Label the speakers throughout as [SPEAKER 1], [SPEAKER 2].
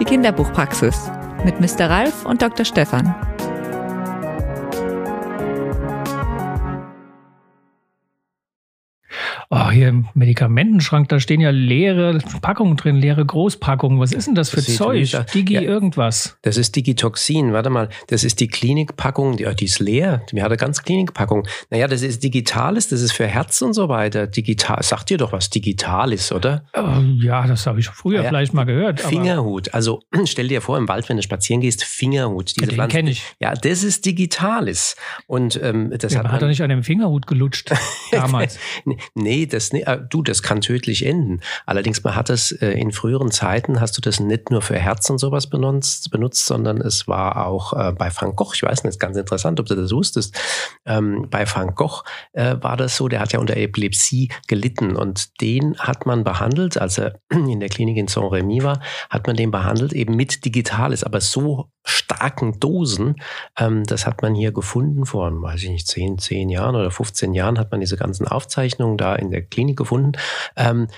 [SPEAKER 1] Die Kinderbuchpraxis mit Mr. Ralf und Dr. Stefan.
[SPEAKER 2] Oh, hier im Medikamentenschrank, da stehen ja leere Packungen drin, leere Großpackungen. Was ist denn das für
[SPEAKER 3] Das
[SPEAKER 2] Zeug? Digi
[SPEAKER 3] ja.
[SPEAKER 2] irgendwas.
[SPEAKER 3] Das ist Digitoxin. Warte mal, das ist die Klinikpackung. Die, oh, die ist leer. Die hat eine ganz Klinikpackung. Naja, das ist Digitales, das ist für Herz und so weiter. Digital, sagt dir doch was Digitales, oder?
[SPEAKER 2] Oh, ja, das habe ich früher
[SPEAKER 3] Ja,
[SPEAKER 2] vielleicht mal gehört.
[SPEAKER 3] Fingerhut. Also stell dir vor, im Wald, wenn du spazieren gehst, Fingerhut.
[SPEAKER 2] ja,
[SPEAKER 3] Diese
[SPEAKER 2] den
[SPEAKER 3] Pflanzen-
[SPEAKER 2] kenne ich.
[SPEAKER 3] Ja, das ist Digitales. Und ähm, das
[SPEAKER 2] Ja,
[SPEAKER 3] hat
[SPEAKER 2] aber hat er
[SPEAKER 3] man,
[SPEAKER 2] nicht an dem Fingerhut gelutscht damals.
[SPEAKER 3] Nee, das nee, äh, du, das kann tödlich enden. Allerdings man hat es äh, in früheren Zeiten hast du das nicht nur für Herz und sowas benutzt, benutzt, sondern es war auch äh, bei Van Gogh. Ich weiß nicht, ist ganz interessant, ob du das wusstest. Ähm, bei Van Gogh äh, war das so, der hat ja unter Epilepsie gelitten und den hat man behandelt, als er in der Klinik in Saint-Rémy war, hat man den behandelt eben mit Digitales, aber so starken Dosen, ähm, das hat man hier gefunden vor, weiß ich nicht, 10, 10 Jahren oder 15 Jahren hat man diese ganzen Aufzeichnungen da in der Klinik gefunden. Ähm,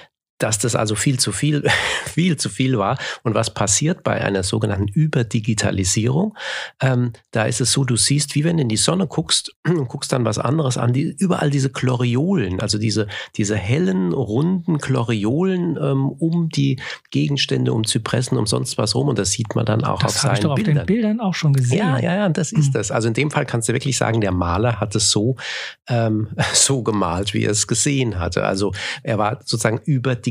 [SPEAKER 3] dass das also viel zu viel, viel zu viel war. Und was passiert bei einer sogenannten Überdigitalisierung? Ähm, da ist es so, du siehst, wie wenn du in die Sonne guckst und guckst dann was anderes an, die, überall diese Chloriolen, also diese, diese hellen, runden Chloriolen ähm, um die Gegenstände, um Zypressen, um sonst was rum. Und das sieht man dann auch
[SPEAKER 2] Das
[SPEAKER 3] auf
[SPEAKER 2] habe ich
[SPEAKER 3] seinen
[SPEAKER 2] doch auf
[SPEAKER 3] Bildern.
[SPEAKER 2] den Bildern auch schon gesehen.
[SPEAKER 3] Ja, ja, ja, das ist
[SPEAKER 2] Mhm.
[SPEAKER 3] das. Also in dem Fall kannst du wirklich sagen, der Maler hat es so, ähm, so gemalt, wie er es gesehen hatte. Also er war sozusagen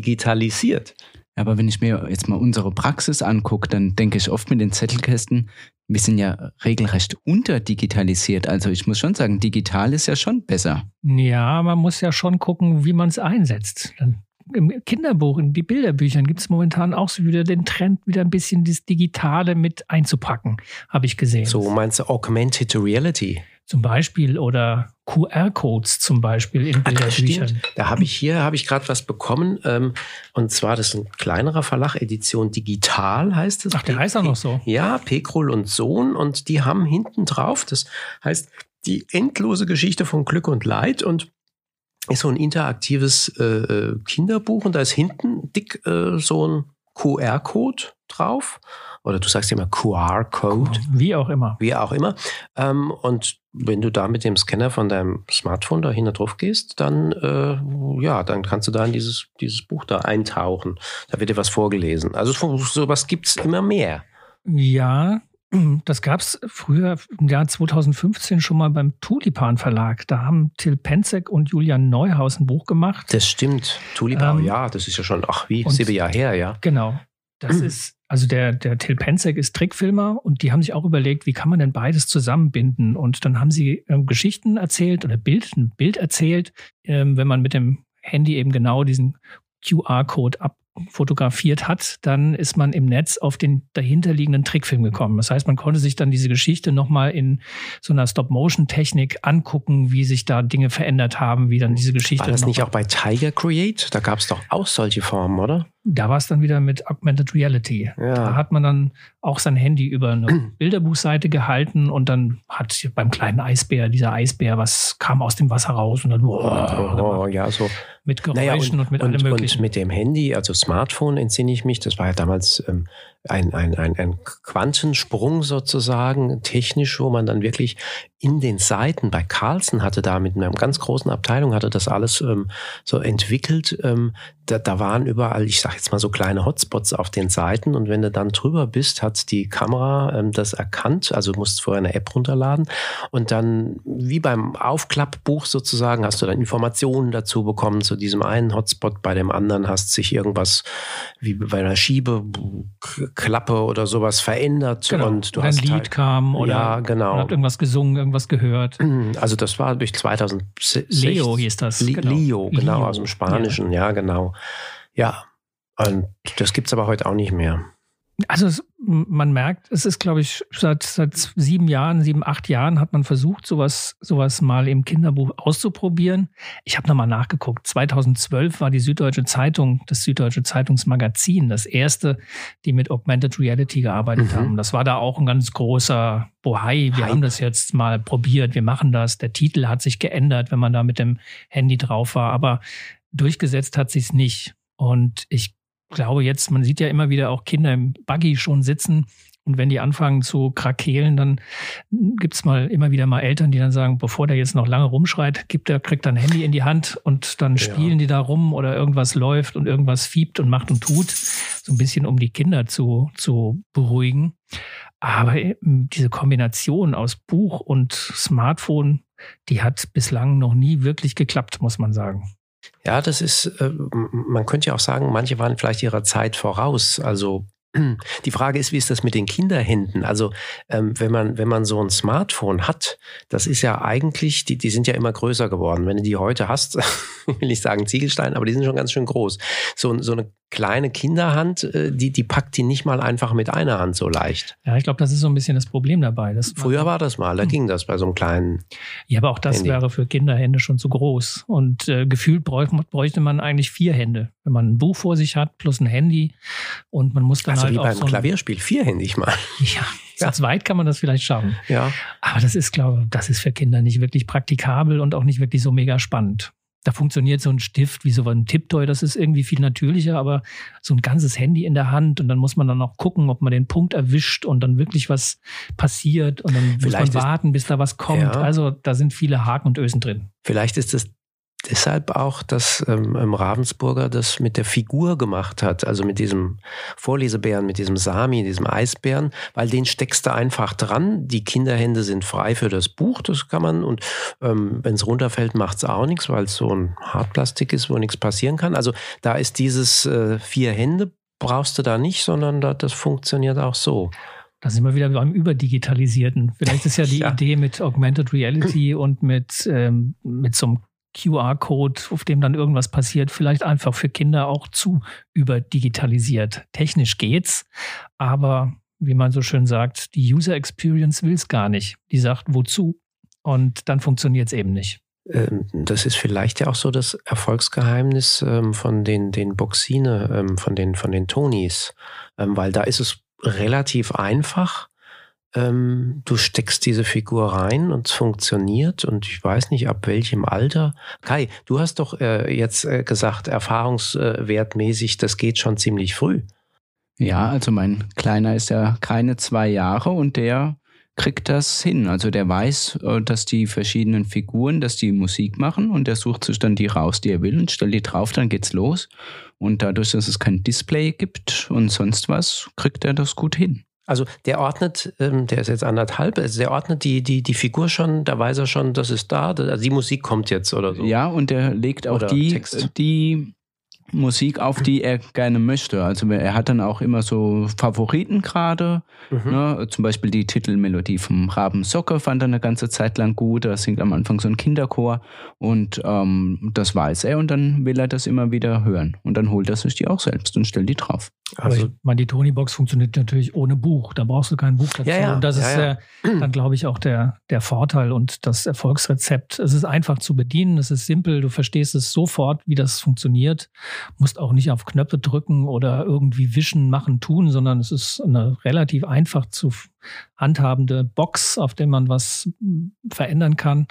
[SPEAKER 3] überdigitalisiert.
[SPEAKER 4] Aber wenn ich mir jetzt mal unsere Praxis angucke, dann denke ich oft mit den Zettelkästen, wir sind ja regelrecht unterdigitalisiert. Also ich muss schon sagen, digital ist ja schon besser.
[SPEAKER 2] Ja, man muss ja schon gucken, wie man es einsetzt. Dann Im Kinderbuch, in die Bilderbüchern gibt es momentan auch so wieder den Trend, wieder ein bisschen das Digitale mit einzupacken, habe ich gesehen.
[SPEAKER 3] So meinst du Augmented Reality?
[SPEAKER 2] Zum Beispiel oder QR-Codes zum Beispiel in
[SPEAKER 3] Ah,
[SPEAKER 2] Bilderbüchern.
[SPEAKER 3] Da habe ich hier habe ich gerade was bekommen ähm, und zwar das ist ein kleinerer Verlag, Edition Digital heißt es.
[SPEAKER 2] Ach, der heißt auch noch so.
[SPEAKER 3] Ja, Pekrol und Sohn und die haben hinten drauf, das heißt die endlose Geschichte von Glück und Leid und ist so ein interaktives äh, äh, Kinderbuch und da ist hinten dick äh, so ein QR-Code drauf oder du sagst immer QR-Code
[SPEAKER 2] Wie auch immer.
[SPEAKER 3] wie auch immer. Ähm, und wenn du da mit dem Scanner von deinem Smartphone da hinten drauf gehst, dann äh, ja, dann kannst du da in dieses, dieses Buch da eintauchen. Da wird dir was vorgelesen. Also so- sowas gibt's immer mehr.
[SPEAKER 2] Ja, das gab es früher im Jahr 2015 schon mal beim Tulipan Verlag. Da haben Till Penzek und Julian Neuhaus ein Buch gemacht.
[SPEAKER 3] Das stimmt. Tulipau,
[SPEAKER 2] Ähm,
[SPEAKER 3] ja, das ist ja schon, ach wie, sieben Jahre her, ja.
[SPEAKER 2] Genau. Das ist, also der, der Till Penzek ist Trickfilmer und die haben sich auch überlegt, wie kann man denn beides zusammenbinden? Und dann haben sie ähm, Geschichten erzählt oder Bild, ein Bild erzählt, ähm, wenn man mit dem Handy eben genau diesen QR-Code abfotografiert hat, dann ist man im Netz auf den dahinterliegenden Trickfilm gekommen. Das heißt, man konnte sich dann diese Geschichte nochmal in so einer Stop-Motion-Technik angucken, wie sich da Dinge verändert haben, wie dann diese Geschichte.
[SPEAKER 3] War das nicht auch bei Tiger Create? Da gab's doch auch solche Formen, oder?
[SPEAKER 2] Da war es dann wieder mit Augmented Reality.
[SPEAKER 3] Ja.
[SPEAKER 2] Da hat man dann auch sein Handy über eine Bilderbuchseite gehalten und dann hat beim kleinen Eisbär, dieser Eisbär, was kam aus dem Wasser raus und dann
[SPEAKER 3] Oh, ja, so.
[SPEAKER 2] mit Geräuschen
[SPEAKER 3] Naja,
[SPEAKER 2] und, mit allem
[SPEAKER 3] und,
[SPEAKER 2] möglichen.
[SPEAKER 3] und mit dem Handy, also Smartphone entsinne ich mich, das war ja damals ähm, ein, ein, ein, ein Quantensprung sozusagen, technisch, wo man dann wirklich in den Seiten bei Carlsen hatte da mit einer ganz großen Abteilung, hatte das alles ähm, so entwickelt. Ähm, da, da waren überall, ich sag jetzt mal so kleine Hotspots auf den Seiten. Und wenn du dann drüber bist, hat die Kamera ähm, das erkannt, also du musst vorher eine App runterladen. Und dann wie beim Aufklappbuch sozusagen hast du dann Informationen dazu bekommen zu diesem einen Hotspot, bei dem anderen hast sich irgendwas wie bei einer Schiebeklappe oder sowas verändert
[SPEAKER 2] genau.
[SPEAKER 3] und du
[SPEAKER 2] ein
[SPEAKER 3] hast
[SPEAKER 2] Lied
[SPEAKER 3] halt,
[SPEAKER 2] kam oder
[SPEAKER 3] ja genau.
[SPEAKER 2] hat irgendwas gesungen, irgendwas gehört.
[SPEAKER 3] Also das war durch 2006.
[SPEAKER 2] Leo hieß das,
[SPEAKER 3] Li
[SPEAKER 2] genau.
[SPEAKER 3] Leo, genau,
[SPEAKER 2] Leo,
[SPEAKER 3] aus dem Spanischen, ja, genau. Ja, und das gibt's aber heute auch nicht mehr.
[SPEAKER 2] Also es, man merkt, es ist, glaube ich, seit, seit sieben Jahren, sieben, acht Jahren hat man versucht, sowas, sowas mal im Kinderbuch auszuprobieren. Ich habe nochmal nachgeguckt. 2012 war die Süddeutsche Zeitung, das Süddeutsche Zeitungsmagazin, das erste, die mit Augmented Reality gearbeitet
[SPEAKER 3] Mhm.
[SPEAKER 2] haben. Das war da auch ein ganz großer Bohai. Wir
[SPEAKER 3] Hype.
[SPEAKER 2] haben das jetzt mal probiert. Wir machen das. Der Titel hat sich geändert, wenn man da mit dem Handy drauf war. Aber durchgesetzt hat sich's nicht. Und ich glaube jetzt, man sieht ja immer wieder auch Kinder im Buggy schon sitzen und wenn die anfangen zu krakeelen, dann gibt's mal immer wieder mal Eltern, die dann sagen, bevor der jetzt noch lange rumschreit, gibt er, kriegt er ein Handy in die Hand und dann spielen ja. die da rum oder irgendwas läuft und irgendwas fiebt und macht und tut. So ein bisschen, um die Kinder zu, zu beruhigen. Aber diese Kombination aus Buch und Smartphone, die hat bislang noch nie wirklich geklappt, muss man sagen.
[SPEAKER 3] Ja, das ist, äh, man könnte ja auch sagen, manche waren vielleicht ihrer Zeit voraus. Also die Frage ist, wie ist das mit den Kinderhänden? Also ähm, wenn man wenn man so ein Smartphone hat, das ist ja eigentlich, die die sind ja immer größer geworden. Wenn du die heute hast, will ich sagen Ziegelstein, aber die sind schon ganz schön groß. So so eine kleine Kinderhand, äh, die die packt die nicht mal einfach mit einer Hand so leicht.
[SPEAKER 2] Ja, ich glaube, das ist so ein bisschen das Problem dabei. Das
[SPEAKER 3] Früher war das mal, da hm. ging das bei so einem kleinen.
[SPEAKER 2] Ja, aber auch das Handy. wäre für Kinderhände schon zu groß und äh, gefühlt bräuchte, bräuchte man eigentlich vier Hände, wenn man ein Buch vor sich hat plus ein Handy und man muss dann
[SPEAKER 3] also
[SPEAKER 2] halt
[SPEAKER 3] wie beim so Klavierspiel, vierhändig mal.
[SPEAKER 2] Ja, zu ja. zweit kann man das vielleicht schaffen.
[SPEAKER 3] Ja.
[SPEAKER 2] Aber das ist, glaube ich, das ist für Kinder nicht wirklich praktikabel und auch nicht wirklich so mega spannend. Da funktioniert so ein Stift wie so ein Tipptoy, das ist irgendwie viel natürlicher, aber so ein ganzes Handy in der Hand und dann muss man dann noch gucken, ob man den Punkt erwischt und dann wirklich was passiert und dann Vielleicht muss man warten, bis da was kommt. Ja. Also da sind viele Haken und Ösen drin.
[SPEAKER 3] Vielleicht ist es deshalb auch, dass ähm, Ravensburger das mit der Figur gemacht hat, also mit diesem Vorlesebären, mit diesem Sami, diesem Eisbären, weil den steckst du einfach dran. Die Kinderhände sind frei für das Buch, das kann man und ähm, wenn es runterfällt, macht es auch nichts, weil es so ein Hartplastik ist, wo nichts passieren kann. Also da ist dieses äh, vier Hände brauchst du da nicht, sondern da, das funktioniert auch so.
[SPEAKER 2] Da sind wir wieder beim Überdigitalisierten. Vielleicht ist ja die ja. Idee mit Augmented Reality und mit, ähm, mit so einem QR-Code, auf dem dann irgendwas passiert, vielleicht einfach für Kinder auch zu überdigitalisiert. Technisch geht's, aber wie man so schön sagt, die User Experience will es gar nicht. Die sagt, wozu? Und dann funktioniert es eben nicht.
[SPEAKER 3] Ähm, das ist vielleicht ja auch so das Erfolgsgeheimnis ähm, von den, den Boxine, ähm, von den, von den Tonys, weil da ist es relativ einfach, ähm, du steckst diese Figur rein und es funktioniert und ich weiß nicht, ab welchem Alter. Kai, du hast doch äh, jetzt äh, gesagt, erfahrungswertmäßig, das geht schon ziemlich früh.
[SPEAKER 4] Ja, also mein Kleiner ist ja keine zwei Jahre und der kriegt das hin. Also der weiß, äh, dass die verschiedenen Figuren, dass die Musik machen und der sucht sich dann die raus, die er will und stellt die drauf, dann geht's los. Und dadurch, dass es kein Display gibt und sonst was, kriegt er das gut hin.
[SPEAKER 3] Also der ordnet, ähm, der ist jetzt anderthalb, also der ordnet die, die, die Figur schon, da weiß er schon, das ist da, also die Musik kommt jetzt oder so.
[SPEAKER 4] Ja, und der legt auch die, die Musik auf, die er gerne möchte. Also er hat dann auch immer so Favoriten gerade. Mhm. Ne? Zum Beispiel die Titelmelodie vom Raben Socke fand er eine ganze Zeit lang gut. Da singt am Anfang so ein Kinderchor und ähm, das weiß er und dann will er das immer wieder hören. Und dann holt er sich die auch selbst und stellt die drauf.
[SPEAKER 2] Also, ich meine, die Tony-Box funktioniert natürlich ohne Buch. Da brauchst du kein Buch dazu.
[SPEAKER 3] Ja, ja,
[SPEAKER 2] und das
[SPEAKER 3] ja,
[SPEAKER 2] ist. Äh, dann, glaube ich, auch der, der Vorteil und das Erfolgsrezept. Es ist einfach zu bedienen, es ist simpel, du verstehst es sofort, wie das funktioniert musst auch nicht auf Knöpfe drücken oder irgendwie wischen, machen, tun, sondern es ist eine relativ einfach zu handhabende Box, auf der man was verändern kann.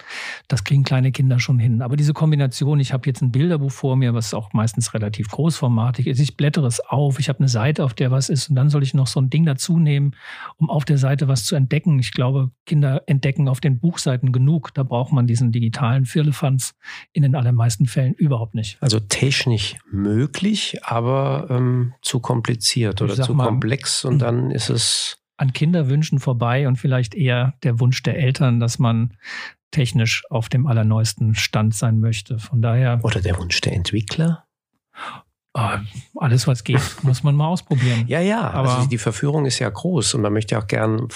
[SPEAKER 2] Das kriegen kleine Kinder schon hin. Aber diese Kombination, ich habe jetzt ein Bilderbuch vor mir, was auch meistens relativ großformatig ist. Ich blättere es auf, ich habe eine Seite, auf der was ist und dann soll ich noch so ein Ding dazu nehmen, um auf der Seite was zu entdecken. Ich glaube, Kinder entdecken auf den Buchseiten genug. Da braucht man diesen digitalen Firlefanz in den allermeisten Fällen überhaupt nicht.
[SPEAKER 3] Also technisch möglich, aber ähm, zu kompliziert oder zu mal, komplex und dann ist es
[SPEAKER 2] an Kinderwünschen vorbei und vielleicht eher der Wunsch der Eltern, dass man technisch auf dem allerneuesten Stand sein möchte. Von daher.
[SPEAKER 3] Oder der Wunsch der Entwickler?
[SPEAKER 2] Oh, alles, was geht, muss man mal ausprobieren.
[SPEAKER 3] Ja, ja, aber also die Verführung ist ja groß und man möchte auch gern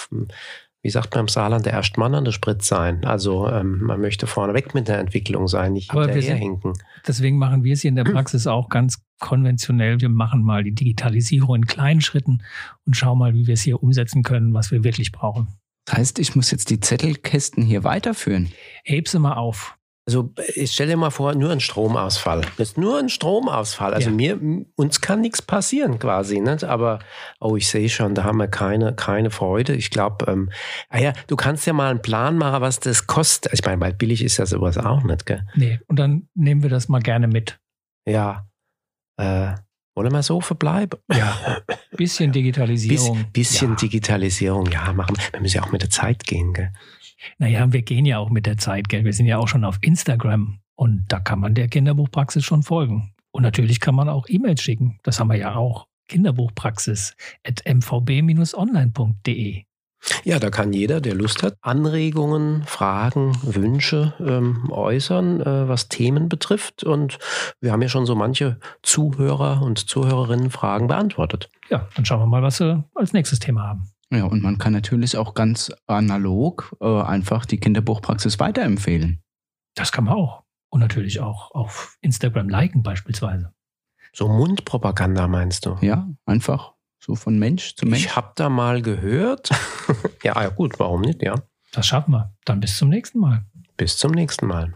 [SPEAKER 3] wie sagt man im Saarland, der erste Mann an der Sprit sein. Also ähm, man möchte vorneweg mit der Entwicklung sein, nicht Aber hinterherhinken.
[SPEAKER 2] Deswegen machen wir es hier in der Praxis auch ganz konventionell. Wir machen mal die Digitalisierung in kleinen Schritten und schauen mal, wie wir es hier umsetzen können, was wir wirklich brauchen.
[SPEAKER 4] Das heißt, ich muss jetzt die Zettelkästen hier weiterführen.
[SPEAKER 2] Heb sie mal auf.
[SPEAKER 3] Also ich stell dir mal vor, nur ein Stromausfall. Das ist nur ein Stromausfall. Also ja. mir, uns kann nichts passieren quasi. Nicht? Aber, oh, ich sehe schon, da haben wir keine, keine Freude. Ich glaube, ähm, ah ja, du kannst ja mal einen Plan machen, was das kostet. Ich meine, weil billig ist ja sowas auch nicht, gell?
[SPEAKER 2] Nee, und dann nehmen wir das mal gerne mit.
[SPEAKER 3] Ja. Äh, Wollen wir so verbleiben?
[SPEAKER 2] Ja. Bisschen Digitalisierung.
[SPEAKER 3] Biss, bisschen ja. Digitalisierung, ja, machen. Wir müssen ja auch mit der Zeit gehen, gell?
[SPEAKER 2] Naja, wir gehen ja auch mit der Zeit, gell? Wir sind ja auch schon auf Instagram und da kann man der Kinderbuchpraxis schon folgen. Und natürlich kann man auch E-Mails schicken. Das haben wir ja auch. Kinderbuchpraxis at mvb-online.de.
[SPEAKER 3] Ja, da kann jeder, der Lust hat, Anregungen, Fragen, Wünsche ähm, äußern, äh, was Themen betrifft. Und wir haben ja schon so manche Zuhörer und Zuhörerinnen Fragen beantwortet.
[SPEAKER 2] Ja, dann schauen wir mal, was wir als nächstes Thema haben.
[SPEAKER 4] Ja, und man kann natürlich auch ganz analog äh, einfach die Kinderbuchpraxis weiterempfehlen.
[SPEAKER 2] Das kann man auch. Und natürlich auch auf Instagram liken beispielsweise.
[SPEAKER 3] So Mundpropaganda meinst du?
[SPEAKER 4] Ja, einfach so von Mensch zu Mensch.
[SPEAKER 3] Ich habe da mal gehört. ja, ja, gut, warum nicht, ja.
[SPEAKER 2] Das schaffen wir. Dann bis zum nächsten Mal.
[SPEAKER 3] Bis zum nächsten Mal.